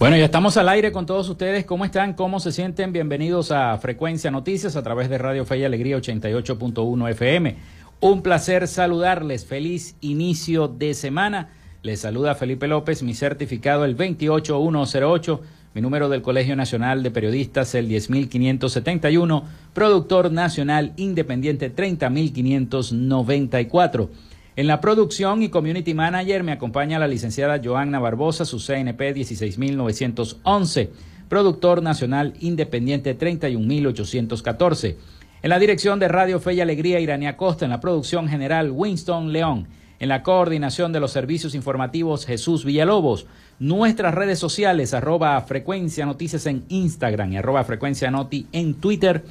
Bueno, ya estamos al aire con todos ustedes. ¿Cómo están? ¿Cómo se sienten? Bienvenidos a Frecuencia Noticias a través de Radio Fe y Alegría 88.1 FM. Un placer saludarles. Feliz inicio de semana. Les saluda Felipe López, mi certificado el 28108, mi número del Colegio Nacional de Periodistas el 10571, productor nacional independiente 30594. En la producción y community manager me acompaña la licenciada Joanna Barbosa, su CNP 16911, productor nacional independiente 31814. En la dirección de Radio Fe y Alegría, Irania Costa, en la producción general Winston León, en la coordinación de los servicios informativos Jesús Villalobos, nuestras redes sociales arroba frecuencia noticias en Instagram y arroba frecuencia noti en Twitter,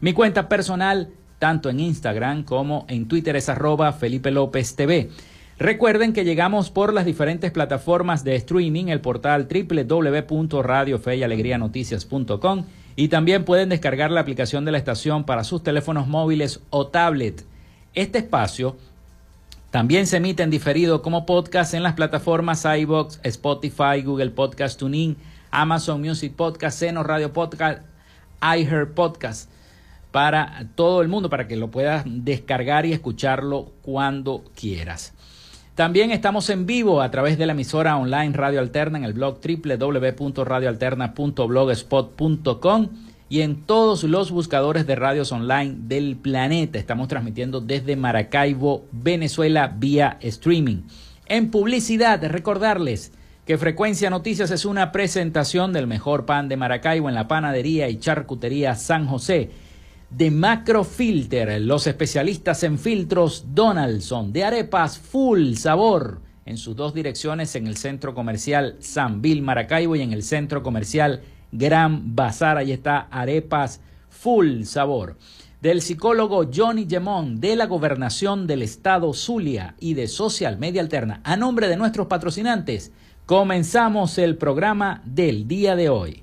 mi cuenta personal tanto en Instagram como en Twitter es arroba Felipe López TV. Recuerden que llegamos por las diferentes plataformas de streaming, el portal www.radiofeyalegrianoticias.com y también pueden descargar la aplicación de la estación para sus teléfonos móviles o tablet. Este espacio también se emite en diferido como podcast en las plataformas iBox, Spotify, Google Podcast Tuning, Amazon Music Podcast, Seno Radio Podcast, iHeart Podcast para todo el mundo, para que lo puedas descargar y escucharlo cuando quieras. También estamos en vivo a través de la emisora online Radio Alterna en el blog www.radioalterna.blogspot.com y en todos los buscadores de radios online del planeta. Estamos transmitiendo desde Maracaibo, Venezuela, vía streaming. En publicidad, recordarles que Frecuencia Noticias es una presentación del mejor pan de Maracaibo en la panadería y charcutería San José de Macrofilter, los especialistas en filtros Donaldson, de arepas full sabor, en sus dos direcciones en el centro comercial San Bill Maracaibo y en el centro comercial Gran Bazar. Ahí está arepas full sabor. Del psicólogo Johnny Gemón de la gobernación del estado Zulia y de Social Media Alterna. A nombre de nuestros patrocinantes, comenzamos el programa del día de hoy.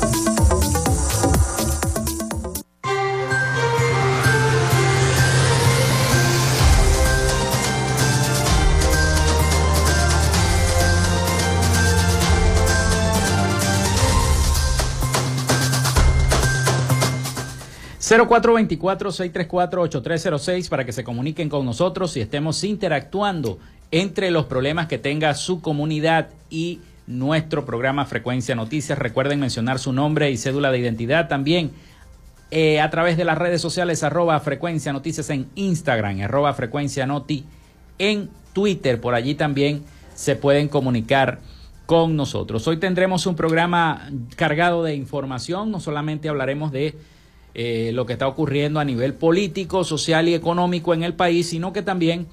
0424-634-8306 para que se comuniquen con nosotros y estemos interactuando entre los problemas que tenga su comunidad y nuestro programa Frecuencia Noticias. Recuerden mencionar su nombre y cédula de identidad también eh, a través de las redes sociales arroba Frecuencia Noticias en Instagram, arroba Frecuencia Noti en Twitter. Por allí también se pueden comunicar con nosotros. Hoy tendremos un programa cargado de información, no solamente hablaremos de eh, lo que está ocurriendo a nivel político, social y económico en el país, sino que también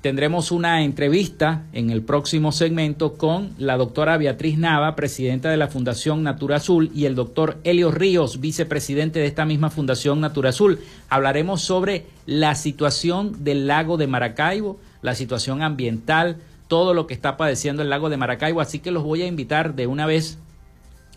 tendremos una entrevista en el próximo segmento con la doctora Beatriz Nava, presidenta de la Fundación Natura Azul, y el doctor Helio Ríos, vicepresidente de esta misma Fundación Natura Azul. Hablaremos sobre la situación del lago de Maracaibo, la situación ambiental, todo lo que está padeciendo el lago de Maracaibo, así que los voy a invitar de una vez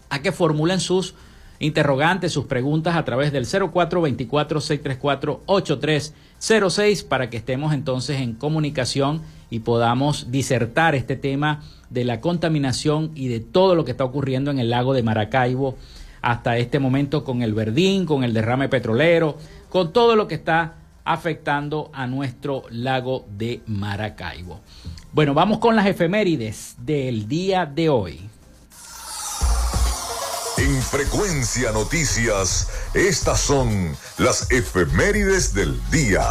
a que formulen sus interrogantes, sus preguntas a través del 0424-634-8306 para que estemos entonces en comunicación y podamos disertar este tema de la contaminación y de todo lo que está ocurriendo en el lago de Maracaibo hasta este momento con el verdín, con el derrame petrolero, con todo lo que está afectando a nuestro lago de Maracaibo. Bueno, vamos con las efemérides del día de hoy. En Frecuencia Noticias, estas son las efemérides del día.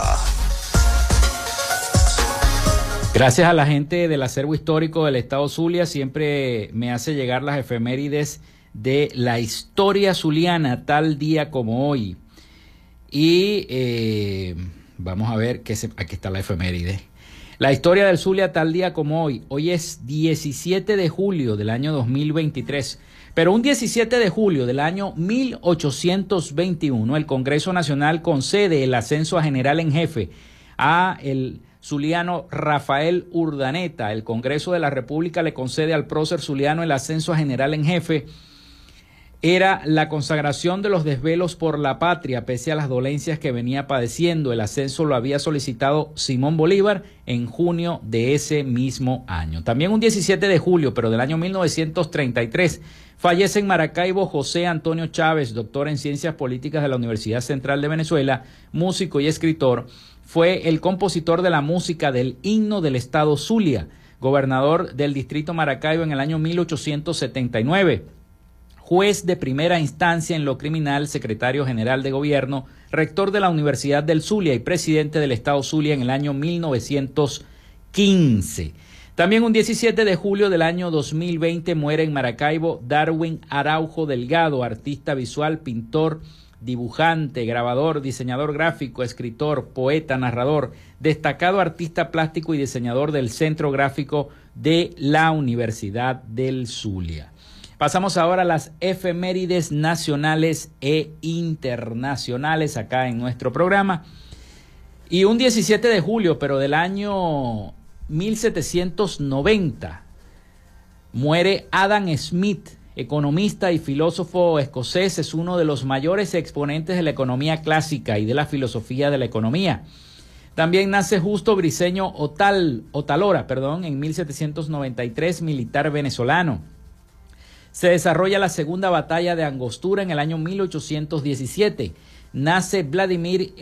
Gracias a la gente del acervo histórico del Estado Zulia, siempre me hace llegar las efemérides de la historia zuliana tal día como hoy. Y eh, vamos a ver, que se, aquí está la efeméride. La historia del Zulia tal día como hoy. Hoy es 17 de julio del año 2023. Pero un 17 de julio del año 1821, el Congreso Nacional concede el ascenso a general en jefe a el zuliano Rafael Urdaneta. El Congreso de la República le concede al prócer zuliano el ascenso a general en jefe era la consagración de los desvelos por la patria, pese a las dolencias que venía padeciendo. El ascenso lo había solicitado Simón Bolívar en junio de ese mismo año. También un 17 de julio, pero del año 1933, fallece en Maracaibo José Antonio Chávez, doctor en Ciencias Políticas de la Universidad Central de Venezuela, músico y escritor. Fue el compositor de la música del himno del Estado Zulia, gobernador del distrito Maracaibo en el año 1879 juez de primera instancia en lo criminal, secretario general de gobierno, rector de la Universidad del Zulia y presidente del Estado Zulia en el año 1915. También un 17 de julio del año 2020 muere en Maracaibo Darwin Araujo Delgado, artista visual, pintor, dibujante, grabador, diseñador gráfico, escritor, poeta, narrador, destacado artista plástico y diseñador del Centro Gráfico de la Universidad del Zulia. Pasamos ahora a las efemérides nacionales e internacionales acá en nuestro programa. Y un 17 de julio, pero del año 1790, muere Adam Smith, economista y filósofo escocés, es uno de los mayores exponentes de la economía clásica y de la filosofía de la economía. También nace Justo Briceño Otal, Otalora, perdón, en 1793, militar venezolano. Se desarrolla la segunda batalla de Angostura en el año 1817. Nace Vladimir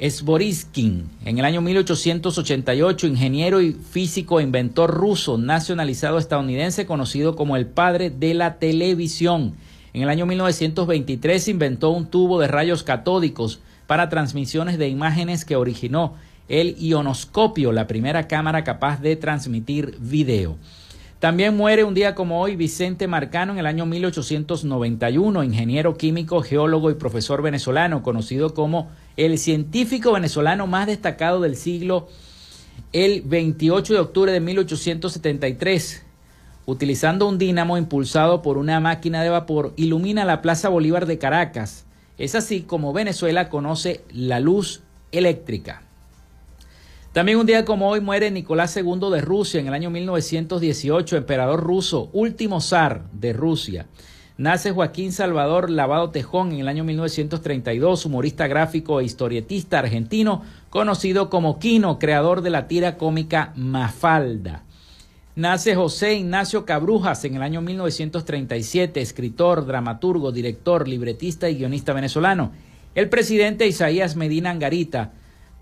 Svoriskin en el año 1888, ingeniero y físico e inventor ruso, nacionalizado estadounidense, conocido como el padre de la televisión. En el año 1923 inventó un tubo de rayos catódicos para transmisiones de imágenes que originó el ionoscopio, la primera cámara capaz de transmitir video. También muere un día como hoy Vicente Marcano en el año 1891, ingeniero químico, geólogo y profesor venezolano, conocido como el científico venezolano más destacado del siglo, el 28 de octubre de 1873. Utilizando un dínamo impulsado por una máquina de vapor, ilumina la Plaza Bolívar de Caracas. Es así como Venezuela conoce la luz eléctrica. También un día como hoy muere Nicolás II de Rusia en el año 1918, emperador ruso, último zar de Rusia. Nace Joaquín Salvador Lavado Tejón en el año 1932, humorista gráfico e historietista argentino, conocido como Quino, creador de la tira cómica Mafalda. Nace José Ignacio Cabrujas en el año 1937, escritor, dramaturgo, director, libretista y guionista venezolano. El presidente Isaías Medina Angarita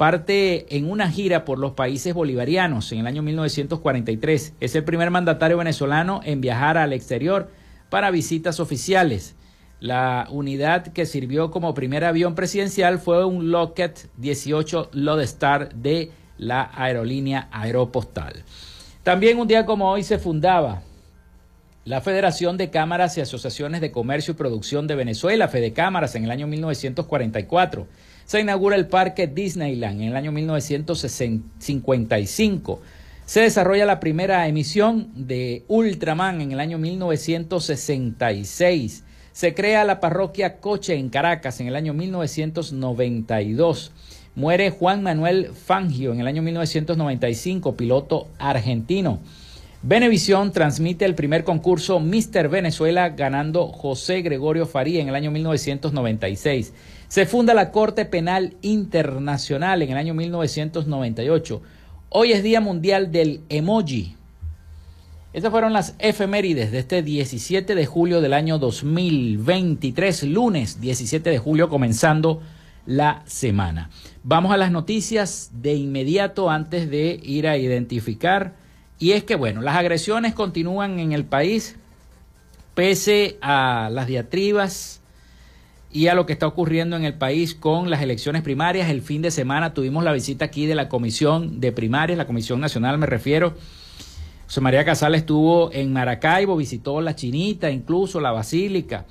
parte en una gira por los países bolivarianos en el año 1943. Es el primer mandatario venezolano en viajar al exterior para visitas oficiales. La unidad que sirvió como primer avión presidencial fue un Lockheed 18 Lodestar de la aerolínea Aeropostal. También un día como hoy se fundaba la Federación de Cámaras y Asociaciones de Comercio y Producción de Venezuela, Fede Cámaras, en el año 1944 se inaugura el Parque Disneyland en el año 1955. Se desarrolla la primera emisión de Ultraman en el año 1966. Se crea la parroquia Coche en Caracas en el año 1992. Muere Juan Manuel Fangio en el año 1995, piloto argentino. Venevisión transmite el primer concurso Mister Venezuela ganando José Gregorio Faría en el año 1996. Se funda la Corte Penal Internacional en el año 1998. Hoy es Día Mundial del Emoji. Estas fueron las efemérides de este 17 de julio del año 2023, lunes 17 de julio, comenzando la semana. Vamos a las noticias de inmediato antes de ir a identificar. Y es que, bueno, las agresiones continúan en el país pese a las diatribas y a lo que está ocurriendo en el país con las elecciones primarias. El fin de semana tuvimos la visita aquí de la Comisión de Primarias, la Comisión Nacional me refiero. José María Casal estuvo en Maracaibo, visitó la Chinita, incluso la Basílica.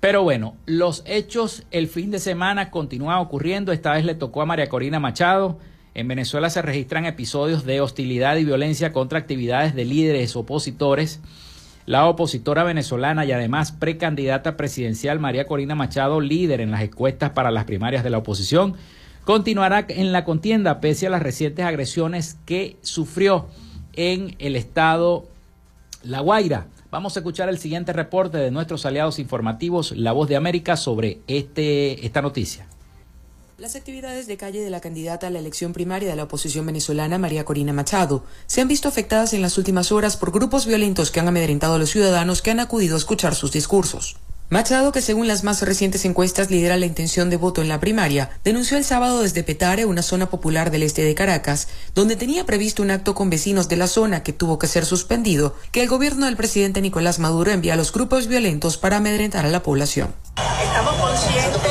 Pero bueno, los hechos el fin de semana continúan ocurriendo. Esta vez le tocó a María Corina Machado. En Venezuela se registran episodios de hostilidad y violencia contra actividades de líderes opositores La opositora venezolana y además precandidata presidencial María Corina Machado, líder en las encuestas para las primarias de la oposición, continuará en la contienda pese a las recientes agresiones que sufrió en el estado La Guaira. Vamos a escuchar el siguiente reporte de nuestros aliados informativos, La Voz de América, sobre este, esta noticia. Las actividades de calle de la candidata a la elección primaria de la oposición venezolana, María Corina Machado, se han visto afectadas en las últimas horas por grupos violentos que han amedrentado a los ciudadanos que han acudido a escuchar sus discursos. Machado, que según las más recientes encuestas lidera la intención de voto en la primaria, denunció el sábado desde Petare, una zona popular del este de Caracas, donde tenía previsto un acto con vecinos de la zona que tuvo que ser suspendido, que el gobierno del presidente Nicolás Maduro envía a los grupos violentos para amedrentar a la población. Estamos conscientes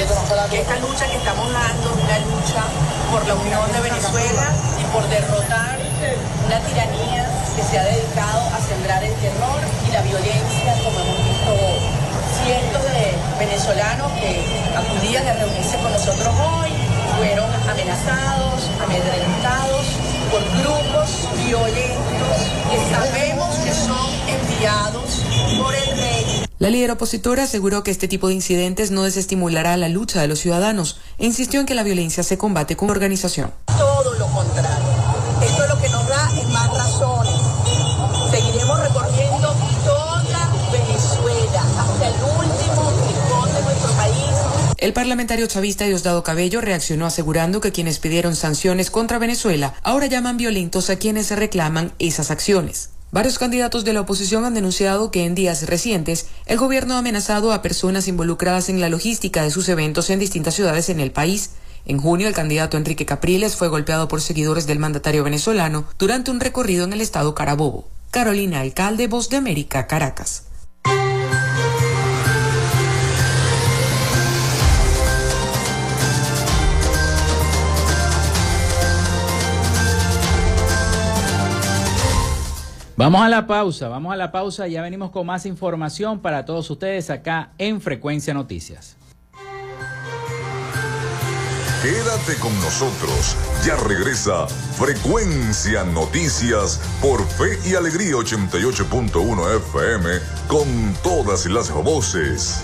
que esta lucha que estamos dando es una lucha por la unión de Venezuela y por derrotar una tiranía que se ha dedicado a sembrar el terror y la violencia como hemos visto cientos de venezolanos que acudían a reunirse con nosotros hoy fueron amenazados, amedrentados por grupos violentos que sabemos que son enviados por el rey. La líder opositora aseguró que este tipo de incidentes no desestimulará la lucha de los ciudadanos e insistió en que la violencia se combate con organización. Todo lo contrario. El parlamentario chavista Diosdado Cabello reaccionó asegurando que quienes pidieron sanciones contra Venezuela ahora llaman violentos a quienes reclaman esas acciones. Varios candidatos de la oposición han denunciado que en días recientes el gobierno ha amenazado a personas involucradas en la logística de sus eventos en distintas ciudades en el país. En junio, el candidato Enrique Capriles fue golpeado por seguidores del mandatario venezolano durante un recorrido en el estado Carabobo. Carolina Alcalde, Voz de América, Caracas. Vamos a la pausa, vamos a la pausa, ya venimos con más información para todos ustedes acá en Frecuencia Noticias. Quédate con nosotros, ya regresa Frecuencia Noticias por Fe y Alegría 88.1 FM con todas las voces.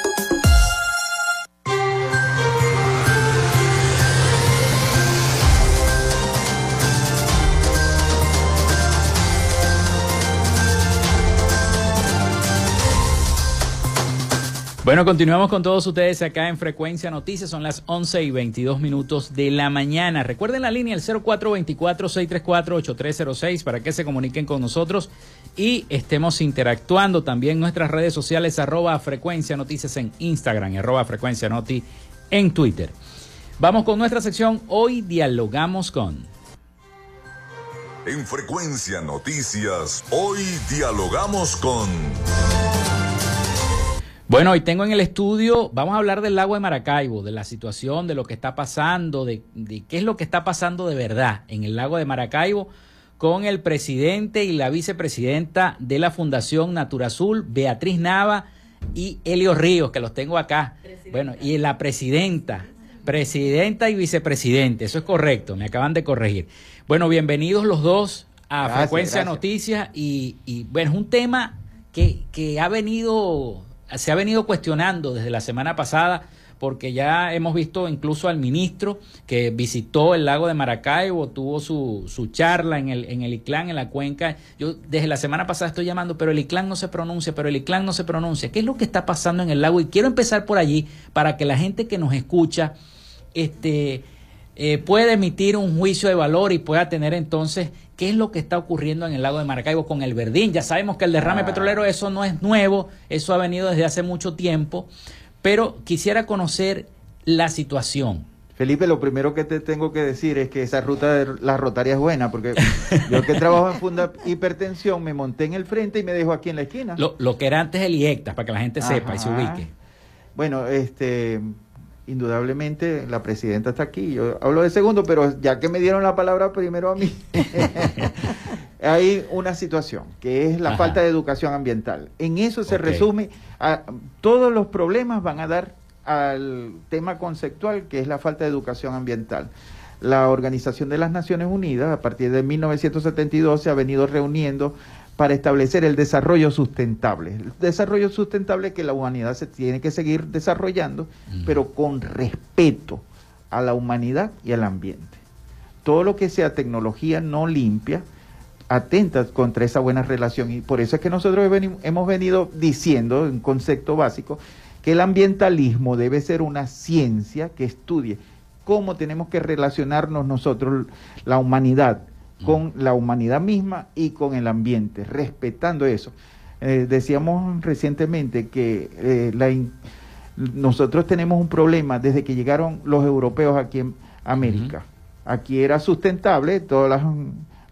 Bueno, continuamos con todos ustedes acá en Frecuencia Noticias. Son las 11 y 22 minutos de la mañana. Recuerden la línea el 0424-634-8306 para que se comuniquen con nosotros y estemos interactuando. También nuestras redes sociales arroba Frecuencia Noticias en Instagram y arroba Frecuencia Noti en Twitter. Vamos con nuestra sección. Hoy dialogamos con... En Frecuencia Noticias, hoy dialogamos con... Bueno, hoy tengo en el estudio, vamos a hablar del lago de Maracaibo, de la situación, de lo que está pasando, de, qué es lo que está pasando de verdad en el lago de Maracaibo con el presidente y la vicepresidenta de la Fundación Natura Azul, Beatriz Nava y Helio Ríos, que los tengo acá. Bueno, y la presidenta, presidenta y vicepresidente, eso es correcto, me acaban de corregir. Bueno, bienvenidos los dos a Frecuencia Noticias y, y, bueno, es un tema que, que ha venido se ha venido cuestionando desde la semana pasada porque ya hemos visto incluso al ministro que visitó el lago de Maracaibo, tuvo su, su charla en el, en el ICLAN, en la cuenca. Yo desde la semana pasada estoy llamando, pero el ICLAN no se pronuncia, pero el ICLAN no se pronuncia. ¿Qué es lo que está pasando en el lago? Y quiero empezar por allí para que la gente que nos escucha este, eh, pueda emitir un juicio de valor y pueda tener entonces qué es lo que está ocurriendo en el lago de Maracaibo con el Verdín. Ya sabemos que el derrame ah. petrolero, eso no es nuevo, eso ha venido desde hace mucho tiempo pero quisiera conocer la situación. Felipe, lo primero que te tengo que decir es que esa ruta de la rotaria es buena, porque yo que trabajo en Funda Hipertensión me monté en el frente y me dejo aquí en la esquina. Lo, que era antes el IECTA, para que la gente sepa y se ubique. Bueno, este, indudablemente la presidenta está aquí. Yo hablo de segundo, pero ya que me dieron la palabra primero a mí, hay una situación que es la falta de educación ambiental. En eso se resume, a, todos los problemas van a dar al tema conceptual que es la falta de educación ambiental. La Organización de las Naciones Unidas, a partir de 1972, se ha venido reuniendo para establecer el desarrollo sustentable. El desarrollo sustentable que la humanidad se tiene que seguir desarrollando, pero con respeto a la humanidad y al ambiente. Todo lo que sea tecnología no limpia, atenta contra esa buena relación. Y por eso es que nosotros hemos venido diciendo, un concepto básico, que el ambientalismo debe ser una ciencia que estudie cómo tenemos que relacionarnos nosotros, la humanidad, con la humanidad misma y con el ambiente, respetando eso. Eh, decíamos recientemente que eh, la nosotros tenemos un problema desde que llegaron los europeos aquí en América. Aquí era sustentable, todas las,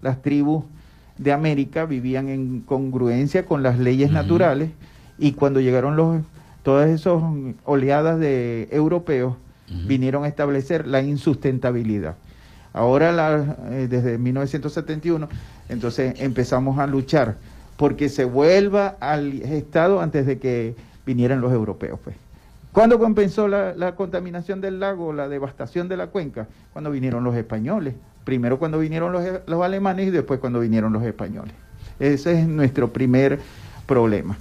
las tribus de América vivían en congruencia con las leyes naturales y cuando llegaron los todas esas oleadas de europeos vinieron a establecer la insustentabilidad. Ahora, la, eh, desde 1971, entonces empezamos a luchar porque se vuelva al estado antes de que vinieran los europeos. Pues. ¿Cuándo compensó la, contaminación del lago, la devastación de la cuenca? Cuando vinieron los españoles. Primero cuando vinieron los, alemanes y después cuando vinieron los españoles. Ese es nuestro primer problema,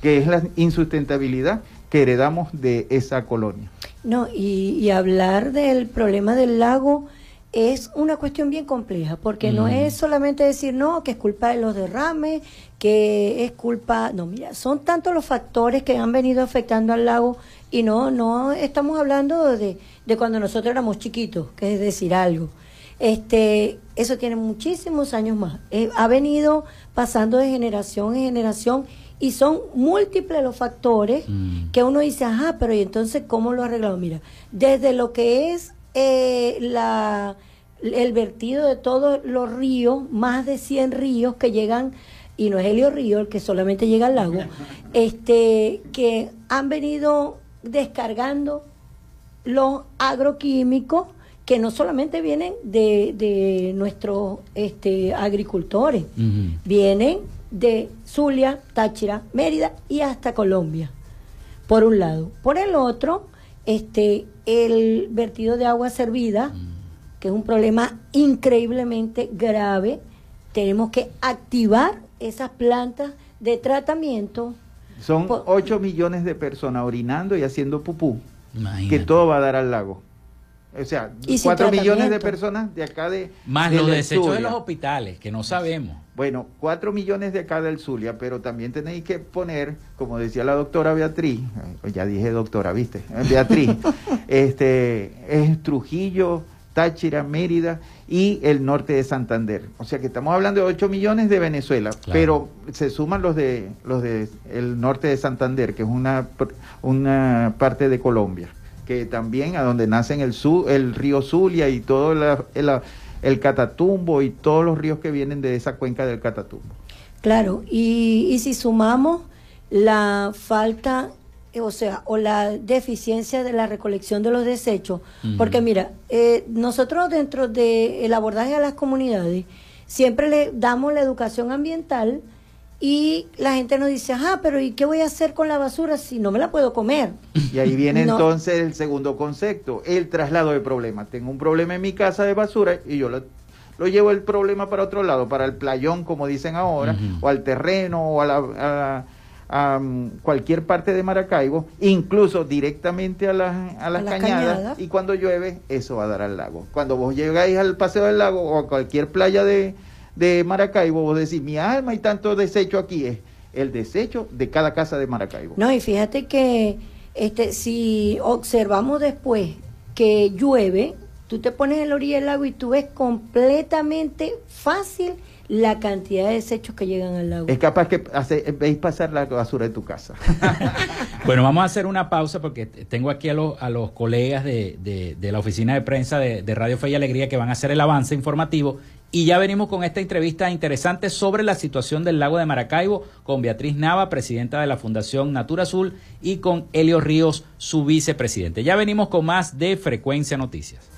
que es la insustentabilidad que heredamos de esa colonia. No, y hablar del problema del lago es una cuestión bien compleja, porque no mm. es solamente decir, no, que es culpa de los derrames, que es culpa, no, mira, son tantos los factores que han venido afectando al lago y no, no estamos hablando de, de cuando nosotros éramos chiquitos, que es decir algo. Este, eso tiene muchísimos años más. Eh, ha venido pasando de generación en generación y son múltiples los factores mm. que uno dice, ajá, pero ¿y entonces cómo lo ha arreglado? Mira, desde lo que es eh, la, el vertido de todos los ríos, más de 100 ríos que llegan, y no es Helio Río el que solamente llega al lago, este, que han venido descargando los agroquímicos que no solamente vienen de, de nuestros este, agricultores, vienen de Zulia, Táchira, Mérida y hasta Colombia, por un lado. Por el otro, este, el vertido de agua servida, que es un problema increíblemente grave, tenemos que activar esas plantas de tratamiento. Son 8 millones de personas orinando y haciendo pupú, que todo va a dar al lago. O sea, cuatro millones de personas de acá de... Más los desechos de los hospitales, que no sabemos. Bueno, cuatro millones de acá del Zulia, pero también tenéis que poner, como decía la doctora Beatriz, eh, ya dije doctora, viste, eh, Beatriz, este, es Trujillo, Táchira, Mérida y el norte de Santander. O sea que estamos hablando de 8 millones de Venezuela, pero se suman los de los de el norte de Santander, que es una, una parte de Colombia que también a donde nacen el, el río Zulia y todo el, el, Catatumbo y todos los ríos que vienen de esa cuenca del Catatumbo. Claro, y, y si sumamos la falta o sea, o la deficiencia de la recolección de los desechos, porque mira, eh, nosotros dentro del abordaje a las comunidades siempre le damos la educación ambiental, y la gente nos dice, ajá, pero ¿y qué voy a hacer con la basura si no me la puedo comer? Y ahí viene entonces el segundo concepto, el traslado de problemas. Tengo un problema en mi casa de basura y yo lo, llevo el problema para otro lado, para el playón, como dicen ahora, o al terreno, o a la, a cualquier parte de Maracaibo, incluso directamente a, a las cañadas, y cuando llueve eso va a dar al lago. Cuando vos llegáis al paseo del lago o a cualquier playa de, de Maracaibo, vos decís, mi alma y tanto desecho aquí es el desecho de cada casa de Maracaibo. No, y fíjate que este, si observamos después que llueve, tú te pones en la orilla del lago y tú ves completamente fácil la cantidad de desechos que llegan al lago. Es capaz que hace, veis pasar la basura de tu casa. bueno, vamos a hacer una pausa porque tengo aquí a, a los colegas de, de, la oficina de prensa de, de Radio Fe y Alegría que van a hacer el avance informativo y ya venimos con esta entrevista interesante sobre la situación del lago de Maracaibo con Beatriz Nava, presidenta de la Fundación Natura Azul, y con Helio Ríos, su vicepresidente. Ya venimos con más de Frecuencia Noticias.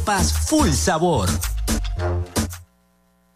full sabor.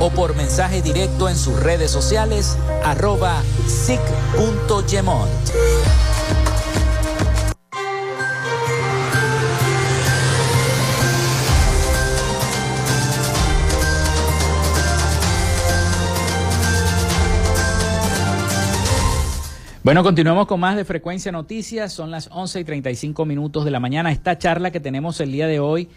o por mensaje directo en sus redes sociales arroba sic.gemont. Bueno, continuamos con más de Frecuencia Noticias. Son las 11 y 35 minutos de la mañana. Esta charla que tenemos el día de hoy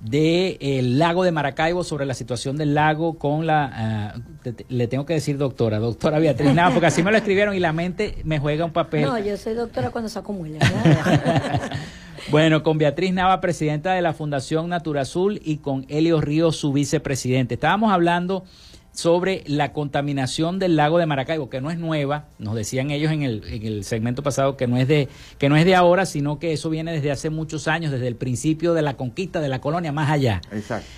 del de, lago de Maracaibo sobre la situación del lago con la... Uh, le tengo que decir doctora, doctora Beatriz Nava, porque así me lo escribieron y la mente me juega un papel. No, yo soy doctora cuando saco muela. bueno, con Beatriz Nava, presidenta de la Fundación Natura Azul, y con Helio Ríos, su vicepresidente. Estábamos hablando sobre la contaminación del lago de Maracaibo, que no es nueva, nos decían ellos en el, en el, segmento pasado que no es de que no es de ahora, sino que eso viene desde hace muchos años, desde el principio de la conquista de la colonia más allá. Exacto.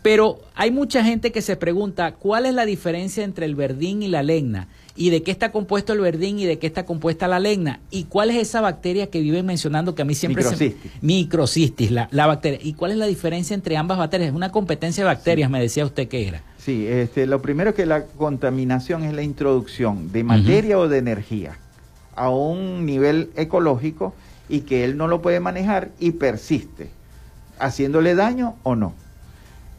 Pero hay mucha gente que se pregunta cuál es la diferencia entre el verdín y la legna y de qué está compuesto el verdín y de qué está compuesta la legna y cuál es esa bacteria que viven mencionando que a mí siempre microcistis. se microcistis la, la bacteria y cuál es la diferencia entre ambas bacterias es una competencia de bacterias sí. me decía usted que era Sí, este, lo primero que la contaminación es la introducción de materia uh -huh. o de energía a un nivel ecológico y que él no lo puede manejar y persiste, haciéndole daño o no.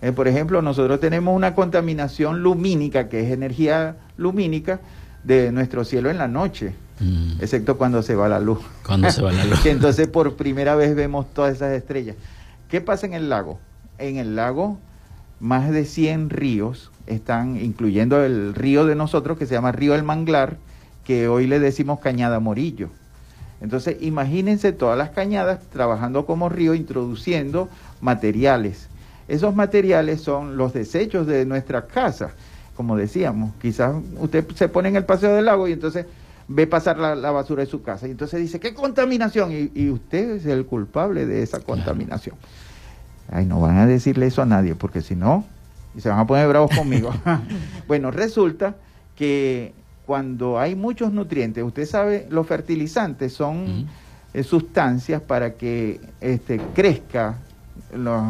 Eh, por ejemplo, nosotros tenemos una contaminación lumínica, que es energía lumínica, de nuestro cielo en la noche, mm. excepto cuando se va la luz. Cuando se va la luz. que entonces por primera vez vemos todas esas estrellas. ¿Qué pasa en el lago? En el lago más de 100 ríos están, incluyendo el río de nosotros que se llama Río del Manglar, que hoy le decimos Cañada Morillo. Entonces, imagínense todas las cañadas trabajando como río, introduciendo materiales. Esos materiales son los desechos de nuestras casas, como decíamos. Quizás usted se pone en el paseo del lago y entonces ve pasar la, la basura de su casa y entonces dice, ¿qué contaminación? Y, y usted es el culpable de esa contaminación. Ay, no van a decirle eso a nadie, porque si no, y se van a poner bravos conmigo. bueno, resulta que cuando hay muchos nutrientes, usted sabe, los fertilizantes son uh -huh. eh, sustancias para que este, crezca los,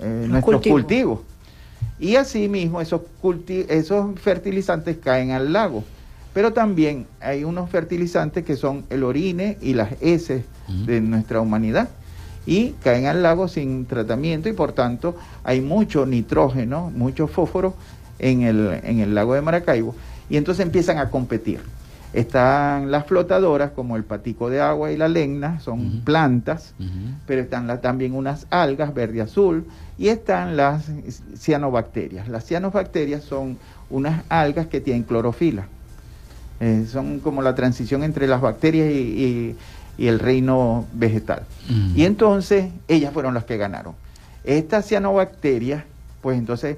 eh, nuestros cultivo. cultivos. Y asimismo, esos, culti esos fertilizantes caen al lago. Pero también hay unos fertilizantes que son el orine y las heces uh -huh. de nuestra humanidad y caen al lago sin tratamiento y por tanto hay mucho nitrógeno, mucho fósforo en el, en el lago de Maracaibo y entonces empiezan a competir. Están las flotadoras como el patico de agua y la legna, son uh -huh. plantas, uh -huh. pero están la, también unas algas verde azul y están las cianobacterias. Las cianobacterias son unas algas que tienen clorofila. Eh, son como la transición entre las bacterias y, y y el reino vegetal. Mm. Y entonces ellas fueron las que ganaron. Estas cianobacterias, pues entonces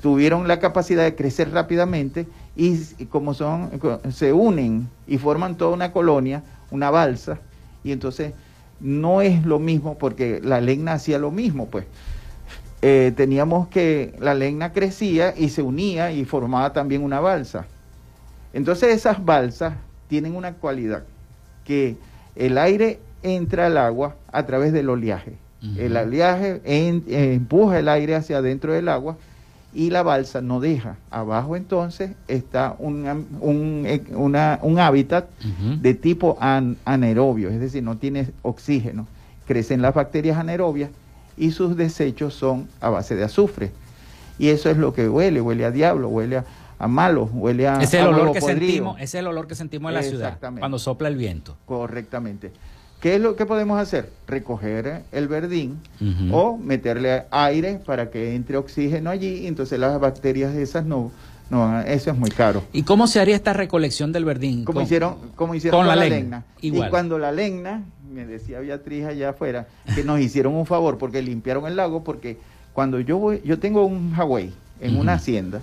tuvieron la capacidad de crecer rápidamente y, y, como son, se unen y forman toda una colonia, una balsa, y entonces no es lo mismo porque la legna hacía lo mismo, pues. Eh, teníamos que la legna crecía y se unía y formaba también una balsa. Entonces esas balsas tienen una cualidad que el aire entra al agua a través del oleaje. Uh -huh. El oleaje en, eh, empuja el aire hacia adentro del agua y la balsa no deja. Abajo entonces está un, un, una, un hábitat uh -huh. de tipo an, anaerobio, es decir, no tiene oxígeno. Crecen las bacterias anaerobias y sus desechos son a base de azufre. Y eso es lo que huele, huele a diablo, huele a, a malo, huele a es el olor que sentimos, es el olor que sentimos en la ciudad cuando sopla el viento. Correctamente. ¿Qué es lo que podemos hacer? Recoger el verdín uh -huh. o meterle aire para que entre oxígeno allí, y entonces las bacterias esas no, no, eso es muy caro. ¿Y cómo se haría esta recolección del verdín? Como hicieron, como hicieron con, con la, la legna. Y cuando la legna, me decía Beatriz allá afuera, que nos hicieron un favor porque limpiaron el lago, porque cuando yo voy, yo tengo un Hawái en uh -huh. una hacienda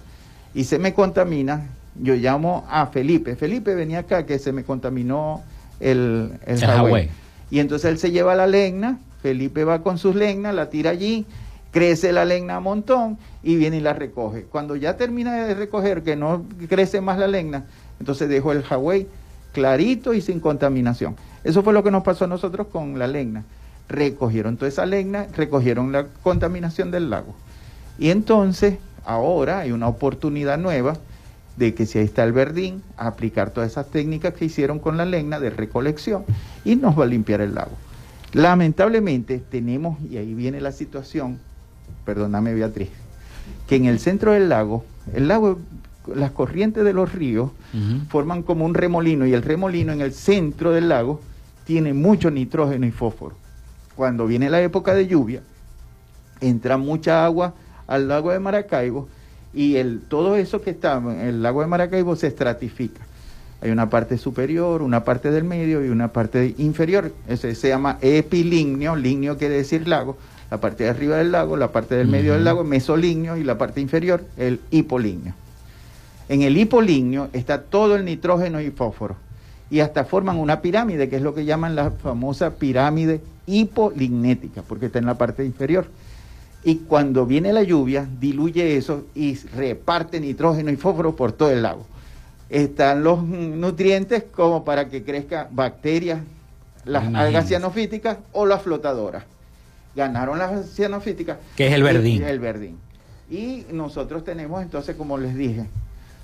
y se me contamina, yo llamo a Felipe. Felipe venía acá que se me contaminó el, el, Y entonces él se lleva la legna, Felipe va con sus legnas, la tira allí, crece la legna a montón y viene y la recoge. Cuando ya termina de recoger, que no crece más la legna, entonces dejó el Hawái clarito y sin contaminación. Eso fue lo que nos pasó a nosotros con la legna. Recogieron toda esa legna, recogieron la contaminación del lago. Y entonces, ahora hay una oportunidad nueva de que si ahí está el verdín, aplicar todas esas técnicas que hicieron con la legna de recolección y nos va a limpiar el lago. Lamentablemente tenemos, y ahí viene la situación, perdóname Beatriz, que en el centro del lago, el lago, las corrientes de los ríos forman como un remolino y el remolino en el centro del lago tiene mucho nitrógeno y fósforo. Cuando viene la época de lluvia, entra mucha agua al lago de Maracaibo y el, todo eso que está en el lago de Maracaibo se estratifica. Hay una parte superior, una parte del medio y una parte inferior. Ese se llama epilignio, lignio quiere decir lago, la parte de arriba del lago, la parte del medio del lago, mesolignio y la parte inferior, el hipolignio. En el hipolignio está todo el nitrógeno y fósforo y hasta forman una pirámide, que es lo que llaman la famosa pirámide hipolignética, porque está en la parte inferior. Y cuando viene la lluvia, diluye eso y reparte nitrógeno y fósforo por todo el lago. Están los nutrientes como para que crezcan bacterias, las algas cianofíticas o las flotadoras. Ganaron las cianofíticas. Que es el verdín. el verdín. Y nosotros tenemos entonces, como les dije,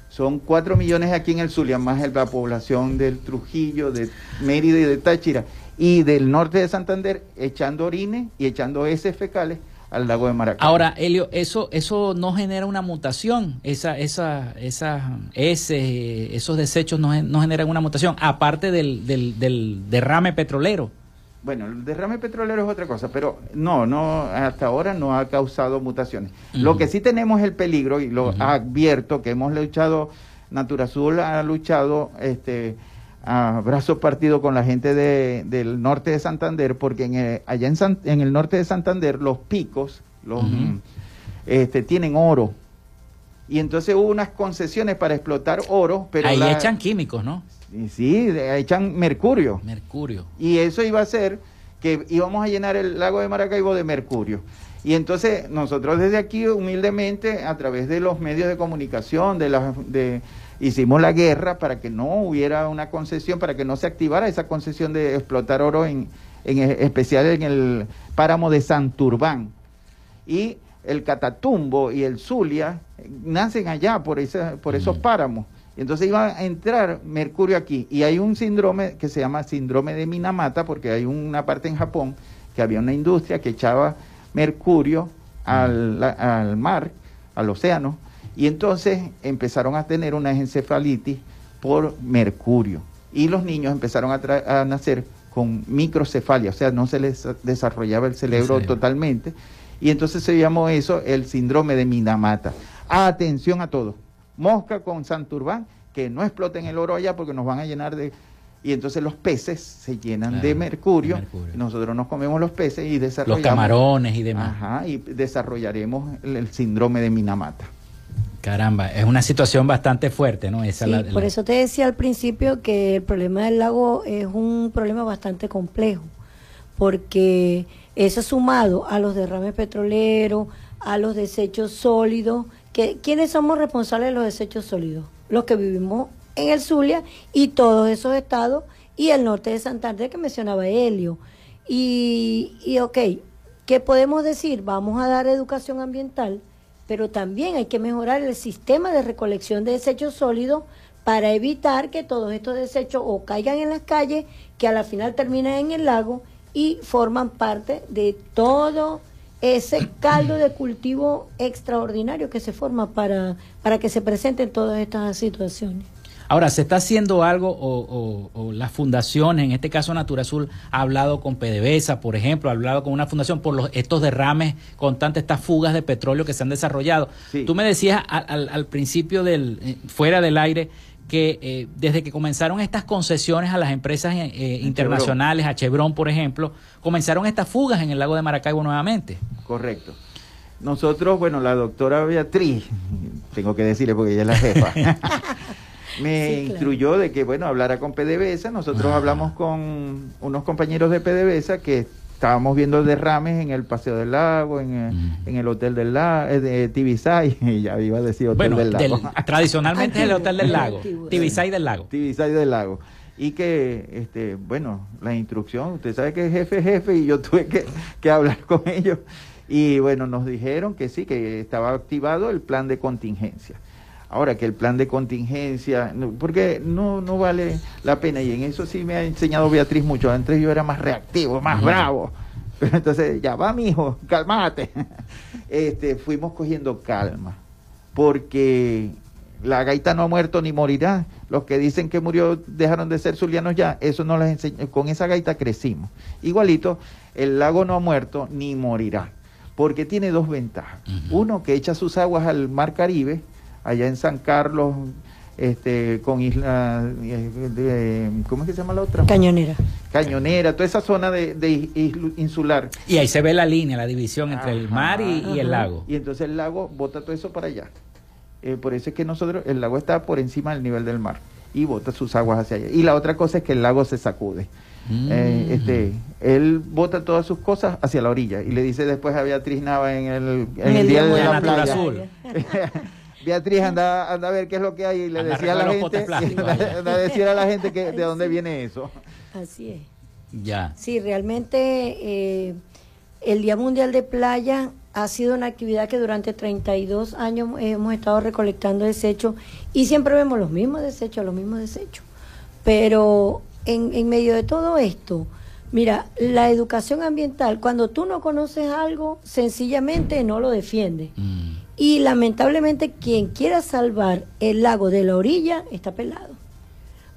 son cuatro millones aquí en el Zulia, más la población del Trujillo, de Mérida y de Táchira, y del norte de Santander, echando orines y echando heces fecales al lago de Maracay. Ahora, Helio, eso, eso no genera una mutación, esa, esa, esa, ese, esos desechos no, no generan una mutación, aparte del, del, del derrame petrolero. Bueno, el derrame petrolero es otra cosa, pero no, no, hasta ahora no ha causado mutaciones. Lo que sí tenemos es el peligro, y lo advierto, que hemos luchado, Naturazul ha luchado este, a brazos partidos con la gente de, del norte de Santander, porque en allá en, en, el norte de Santander los picos los, este, tienen oro. Y entonces hubo unas concesiones para explotar oro, pero... Ahí echan químicos, ¿no? Sí, echan mercurio. Mercurio. Y eso iba a ser que íbamos a llenar el lago de Maracaibo de mercurio. Y entonces nosotros desde aquí humildemente, a través de los medios de comunicación, de las, de, hicimos la guerra para que no hubiera una concesión, para que no se activara esa concesión de explotar oro en, en especial en el páramo de Santurbán. Y el Catatumbo y el Zulia nacen allá por, esa, por esos páramos. Entonces iba a entrar mercurio aquí. Y hay un síndrome que se llama síndrome de Minamata, porque hay una parte en Japón que había una industria que echaba mercurio al, al mar, al océano, y entonces empezaron a tener una encefalitis por mercurio. Y los niños empezaron a, a nacer con microcefalia, o sea, no se les desarrollaba el cerebro, totalmente. Y entonces se llamó eso el síndrome de Minamata. Atención a todo mosca con Santurbán, que no exploten el oro allá porque nos van a llenar de... Y entonces los peces se llenan de, mercurio, nosotros nos comemos los peces y desarrollamos... Los camarones y demás. Ajá, y desarrollaremos el, síndrome de Minamata. Caramba, es una situación bastante fuerte, ¿no? Esa Por eso te decía al principio que el problema del lago es un problema bastante complejo, porque eso sumado a los derrames petroleros, a los desechos sólidos, ¿Quiénes somos responsables de los desechos sólidos? Los que vivimos en el Zulia y todos esos estados y el norte de Santander que mencionaba Helio. Y, y ok, ¿qué podemos decir? Vamos a dar educación ambiental, pero también hay que mejorar el sistema de recolección de desechos sólidos para evitar que todos estos desechos o caigan en las calles, que a la final terminan en el lago y forman parte de todo ese caldo de cultivo extraordinario que se forma para, para que se presenten todas estas situaciones. Ahora, ¿se está haciendo algo o, las fundaciones, en este caso Natura Azul, ha hablado con PDVSA, por ejemplo, ha hablado con una fundación por los, estos derrames constantes, estas fugas de petróleo que se han desarrollado? Tú me decías al, al, principio, del eh, fuera del aire, que eh, desde que comenzaron estas concesiones a las empresas eh, internacionales, a Chevron, por ejemplo, comenzaron estas fugas en el lago de Maracaibo nuevamente. Correcto. Nosotros, bueno, la doctora Beatriz, tengo que decirle porque ella es la jefa, me instruyó de que, bueno, hablara con PDVSA. Nosotros ah. hablamos con unos compañeros de PDVSA que estábamos viendo derrames en el Paseo del Lago, en, el, mm. en el Hotel del Lago, eh, de Tibisay, ya iba a decir Hotel del Lago. tradicionalmente es el Hotel del Lago, Tibisay del Lago. Tibisay del Lago. Y que, este, bueno, la instrucción, usted sabe que es jefe, jefe, y yo tuve que, que hablar con ellos. Y bueno, nos dijeron que sí, que estaba activado el plan de contingencia. Ahora que el plan de contingencia, porque no, no vale la pena, y en eso sí me ha enseñado Beatriz mucho. Antes yo era más reactivo, más bravo. entonces, ya va, mi hijo, cálmate. Este, fuimos cogiendo calma, porque la gaita no ha muerto ni morirá. Los que dicen que murió dejaron de ser zulianos ya, eso no les enseñó. Con esa gaita crecimos. Igualito, el lago no ha muerto ni morirá, porque tiene dos ventajas. Uno, que echa sus aguas al mar Caribe, allá en San Carlos, este, con isla, de, ¿cómo es que se llama la otra? Cañonera. Cañonera, toda esa zona de, insular. Y ahí se ve la línea, la división entre el mar y, el lago. Y entonces el lago bota todo eso para allá. Eh, por eso es que nosotros, el lago está por encima del nivel del mar y bota sus aguas hacia allá. Y la otra cosa es que el lago se sacude. Eh, mm. este, él bota todas sus cosas hacia la orilla y le dice después a Beatriz Nava en el, en día de la, playa. Azul. Beatriz anda, anda a ver qué es lo que hay y le decía a la gente, decir a la gente que de dónde viene eso. Así es. Ya. Sí, realmente eh, el Día Mundial de Playa ha sido una actividad que durante 32 años hemos estado recolectando desechos y siempre vemos los mismos desechos, los mismos desechos. Pero en, en medio de todo esto, mira, la educación ambiental, cuando tú no conoces algo, sencillamente no lo defiendes. Mm. Y lamentablemente quien quiera salvar el lago de la orilla está pelado.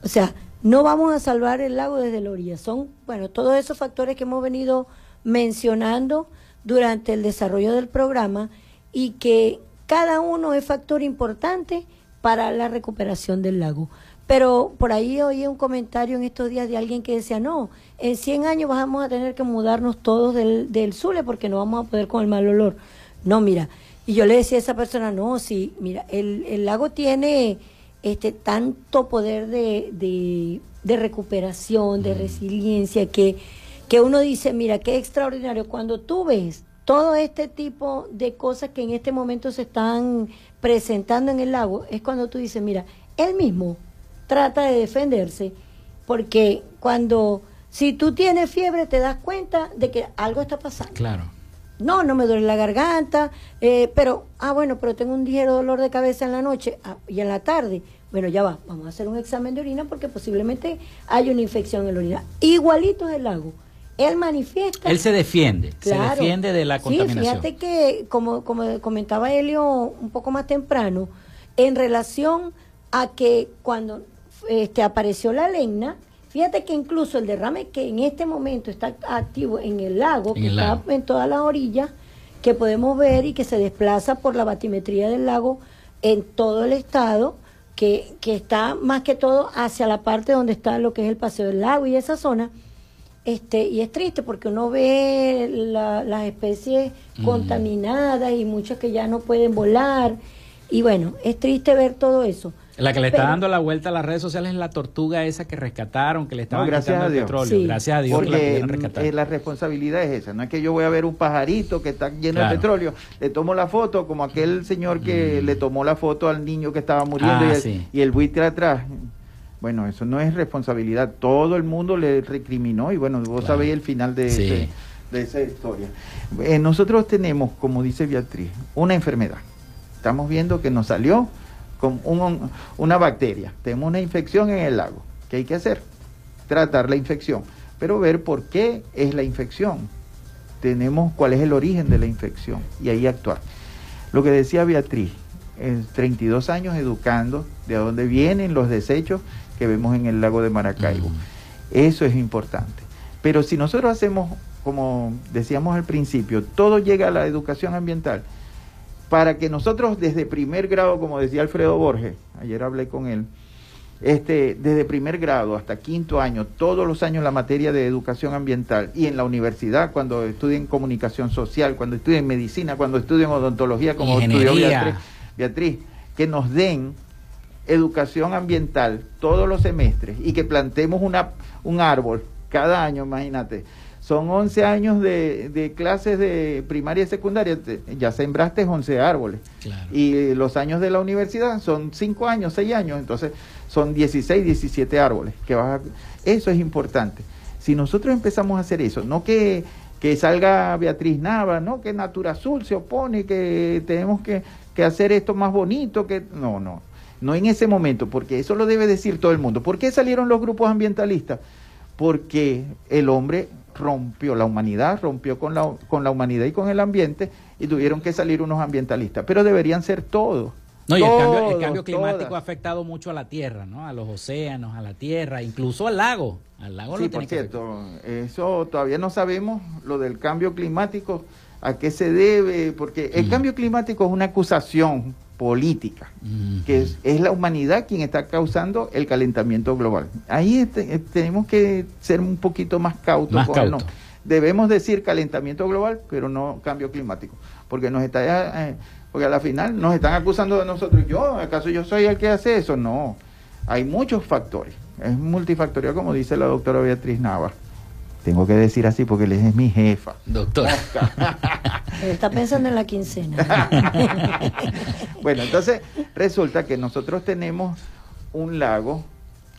O sea, no vamos a salvar el lago desde la orilla. Son, bueno, todos esos factores que hemos venido mencionando durante el desarrollo del programa y que cada uno es factor importante para la recuperación del lago. Pero por ahí oí un comentario en estos días de alguien que decía, no, en 100 años vamos a tener que mudarnos todos del, del Zule porque no vamos a poder con el mal olor. No, mira, y yo le decía a esa persona, no, sí, mira, el, el lago tiene este tanto poder de, de, recuperación, de mm. resiliencia, que, que uno dice, mira, qué extraordinario. Cuando tú ves todo este tipo de cosas que en este momento se están presentando en el lago, es cuando tú dices, mira, él mismo trata de defenderse, porque cuando, si tú tienes fiebre, te das cuenta de que algo está pasando. Claro. No, no me duele la garganta, eh, pero, ah, bueno, pero tengo un ligero dolor de cabeza en la noche ah, y en la tarde. Bueno, ya va, vamos a hacer un examen de orina porque posiblemente hay una infección en la orina. Igualito es el lago. Él manifiesta. Él se defiende, se defiende de la contaminación. Sí, fíjate que, como, como comentaba Helio un poco más temprano, en relación a que cuando este, apareció la leña, Fíjate que incluso el derrame que en este momento está activo en el lago, que está en todas las orillas, que podemos ver y que se desplaza por la batimetría del lago en todo el estado, que, que está más que todo hacia la parte donde está lo que es el paseo del lago y esa zona. Este, y es triste porque uno ve las especies contaminadas y muchas que ya no pueden volar. Y bueno, es triste ver todo eso. La que le está dando la vuelta a las redes sociales es la tortuga esa que rescataron, que le estaban quitando el petróleo. Gracias a Dios Porque la, la responsabilidad es esa. No es que yo voy a ver un pajarito que está lleno de petróleo, le tomo la foto, como aquel señor que mm. le tomó la foto al niño que estaba muriendo ah, y, el, buitre atrás. Bueno, eso no es responsabilidad. Todo el mundo le recriminó y bueno, vos sabéis el final de, de, esa historia. Eh, nosotros tenemos, como dice Beatriz, una enfermedad. Estamos viendo que nos salió con una bacteria, tenemos una infección en el lago. ¿Qué hay que hacer? Tratar la infección, pero ver por qué es la infección. Tenemos cuál es el origen de la infección y ahí actuar. Lo que decía Beatriz, en 32 años educando de dónde vienen los desechos que vemos en el lago de Maracaibo. Eso es importante. Pero si nosotros hacemos, como decíamos al principio, todo llega a la educación ambiental, para que nosotros desde primer grado, como decía Alfredo Borges, ayer hablé con él, este, desde primer grado hasta quinto año, todos los años la materia de educación ambiental y en la universidad, cuando estudien comunicación social, cuando estudien medicina, cuando estudien odontología, como estudió Beatriz, Beatriz, que nos den educación ambiental todos los semestres y que plantemos una, un árbol cada año, imagínate, son 11 años de, de, clases de primaria y secundaria, ya sembraste 11 árboles. Y los años de la universidad son 5 años, 6 años, entonces son 16, 17 árboles. Que vas Eso es importante. Si nosotros empezamos a hacer eso, no que, que salga Beatriz Nava, no que Natura Azul se opone, que tenemos que, que hacer esto más bonito, que no, no, no en ese momento, porque eso lo debe decir todo el mundo. ¿Por qué salieron los grupos ambientalistas? Porque el hombre rompió, la humanidad rompió con la, con la humanidad y con el ambiente y tuvieron que salir unos ambientalistas, pero deberían ser todos. No, y el cambio, climático ha afectado mucho a la tierra, ¿no? A los océanos, a la tierra, incluso al lago. Al lago sí, por cierto, eso todavía no sabemos lo del cambio climático, a qué se debe, porque el cambio climático es una acusación política, que es, la humanidad quien está causando el calentamiento global. Ahí este, eh, tenemos que ser un poquito más cautos. Debemos decir calentamiento global, pero no cambio climático, porque nos está, eh, porque a la final nos están acusando de nosotros. Yo, ¿acaso yo soy el que hace eso? No, hay muchos factores. Es multifactorial, como dice la doctora Beatriz Nava. Tengo que decir así porque él es mi jefa. Doctor. está pensando en la quincena. bueno, entonces resulta que nosotros tenemos un lago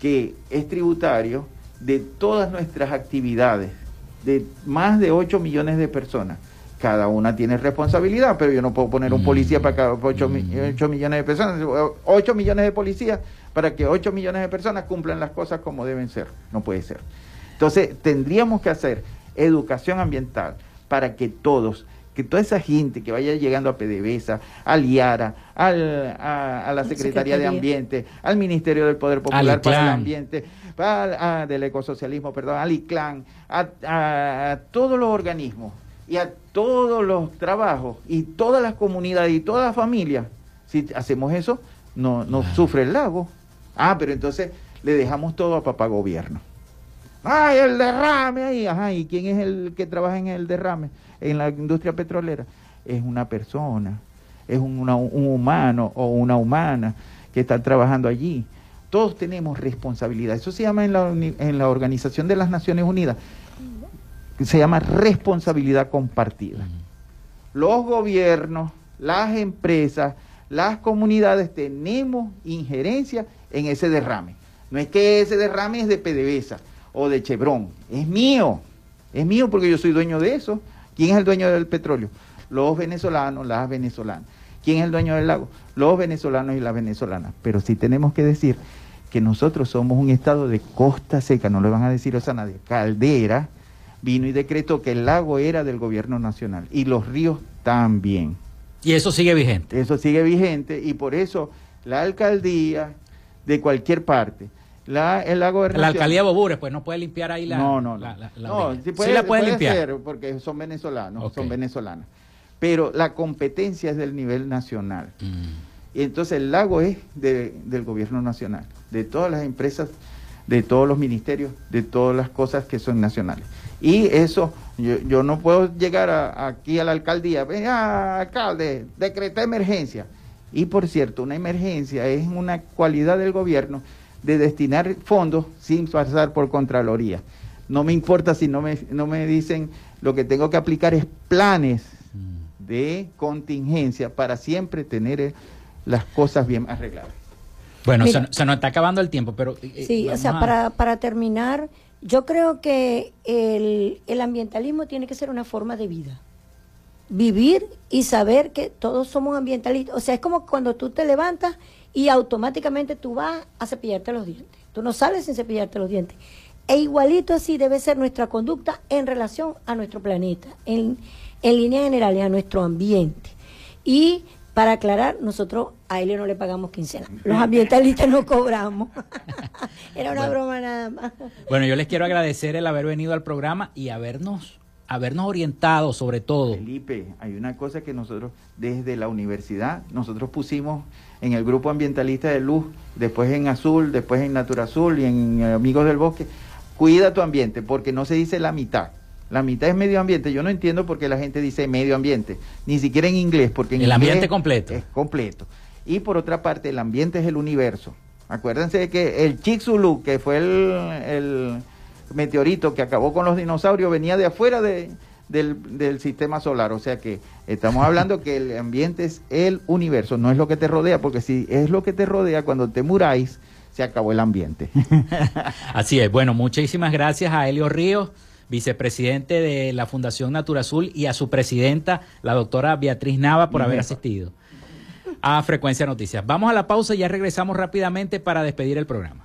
que es tributario de todas nuestras actividades, de más de 8 millones de personas. Cada una tiene responsabilidad, pero yo no puedo poner un policía para cada 8, 8 millones de personas, 8 millones de policías para que 8 millones de personas cumplan las cosas como deben ser. No puede ser. Entonces, tendríamos que hacer educación ambiental para que todos, que toda esa gente que vaya llegando a PDVSA, al IARA, al, a, la Secretaría, de Ambiente, al Ministerio del Poder Popular para el Ambiente, para, del ecosocialismo, perdón, al ICLAN, a, todos los organismos y a todos los trabajos y todas las comunidades y todas las familias, si hacemos eso, no, no sufre el lago. Ah, pero entonces le dejamos todo a papá gobierno. ¡Ay, el derrame ahí! Ajá, ¿y quién es el que trabaja en el derrame? En la industria petrolera. Es una persona, es un, un humano o una humana que está trabajando allí. Todos tenemos responsabilidad. Eso se llama en la, en la Organización de las Naciones Unidas, se llama responsabilidad compartida. Los gobiernos, las empresas, las comunidades tenemos injerencia en ese derrame. No es que ese derrame es de PDVSA o de Chevron. Es mío. Es mío porque yo soy dueño de eso. ¿Quién es el dueño del petróleo? Los venezolanos, las venezolanas. ¿Quién es el dueño del lago? Los venezolanos y las venezolanas. Pero sí tenemos que decir que nosotros somos un estado de costa seca, no le van a decir eso a nadie. Caldera vino y decretó que el lago era del gobierno nacional y los ríos también. Y eso sigue vigente. Eso sigue vigente y por eso la alcaldía de cualquier parte la, el lago La alcaldía de Bobures, pues no puede limpiar ahí la. No, no, no. no sí, puede, la puede, limpiar. porque son venezolanos, son venezolanas. Pero la competencia es del nivel nacional. Mm. Y entonces el lago es del gobierno nacional, de todas las empresas, de todos los ministerios, de todas las cosas que son nacionales. Y eso, yo, no puedo llegar aquí a la alcaldía, venga, alcalde, decreta emergencia. Y por cierto, una emergencia es una cualidad del gobierno de destinar fondos sin pasar por Contraloría. No me importa si no me, no me dicen, lo que tengo que aplicar es planes mm. de contingencia para siempre tener eh, las cosas bien arregladas. Bueno, se, nos está acabando el tiempo, pero... Eh, sí, o sea, para, para terminar, yo creo que el, el ambientalismo tiene que ser una forma de vida vivir y saber que todos somos ambientalistas. O sea, es como cuando tú te levantas y automáticamente tú vas a cepillarte los dientes. Tú no sales sin cepillarte los dientes. E igualito así debe ser nuestra conducta en relación a nuestro planeta, en, en líneas generales, a nuestro ambiente. Y para aclarar, nosotros a él no le pagamos quincena. Los ambientalistas no cobramos. Era una broma nada más. Bueno, yo les quiero agradecer el haber venido al programa y habernos habernos orientado sobre todo. Felipe, hay una cosa que nosotros desde la universidad, nosotros pusimos en el grupo ambientalista de Luz, después en Azul, después en Natura Azul y en Amigos del Bosque, cuida tu ambiente, porque no se dice la mitad. La mitad es medio ambiente. Yo no entiendo por qué la gente dice medio ambiente, ni siquiera en inglés, porque en el ambiente completo. Es completo. Y por otra parte, el ambiente es el universo. Acuérdense que el Chicxulub, que fue el, meteorito que acabó con los dinosaurios, venía de afuera de, del, sistema solar. O sea que estamos hablando que el ambiente es el universo, no es lo que te rodea, porque si es lo que te rodea, cuando te muráis, se acabó el ambiente. Así es. Bueno, muchísimas gracias a Helio Ríos vicepresidente de la Fundación Natura Azul, y a su presidenta, la doctora Beatriz Nava, por haber asistido a Frecuencia Noticias. Vamos a la pausa y ya regresamos rápidamente para despedir el programa.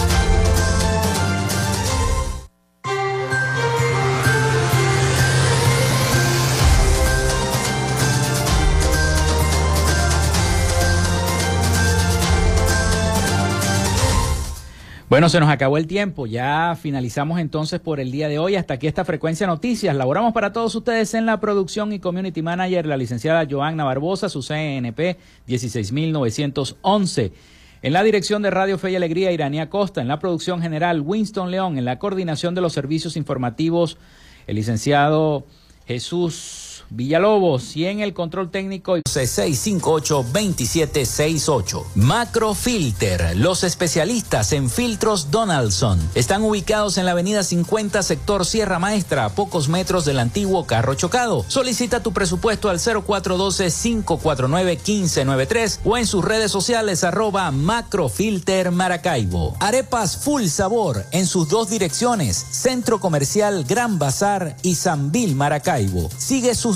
Bueno, se nos acabó el tiempo. Ya finalizamos entonces por el día de hoy. Hasta aquí esta frecuencia noticias. Laboramos para todos ustedes en la producción y community manager, la licenciada Joanna Barbosa, su CNP 16911. En la dirección de Radio Fe y Alegría, Iranía Costa. En la producción general, Winston León. En la coordinación de los servicios informativos, el licenciado Jesús Villalobos y en el control técnico 658-2768. Macrofilter, los especialistas en filtros Donaldson. Están ubicados en la avenida 50, sector Sierra Maestra, a pocos metros del antiguo carro chocado. Solicita tu presupuesto al 0412-549-1593 o en sus redes sociales arroba Macrofilter Maracaibo. Arepas Full Sabor en sus dos direcciones, Centro Comercial Gran Bazar y Sanvil Maracaibo. Sigue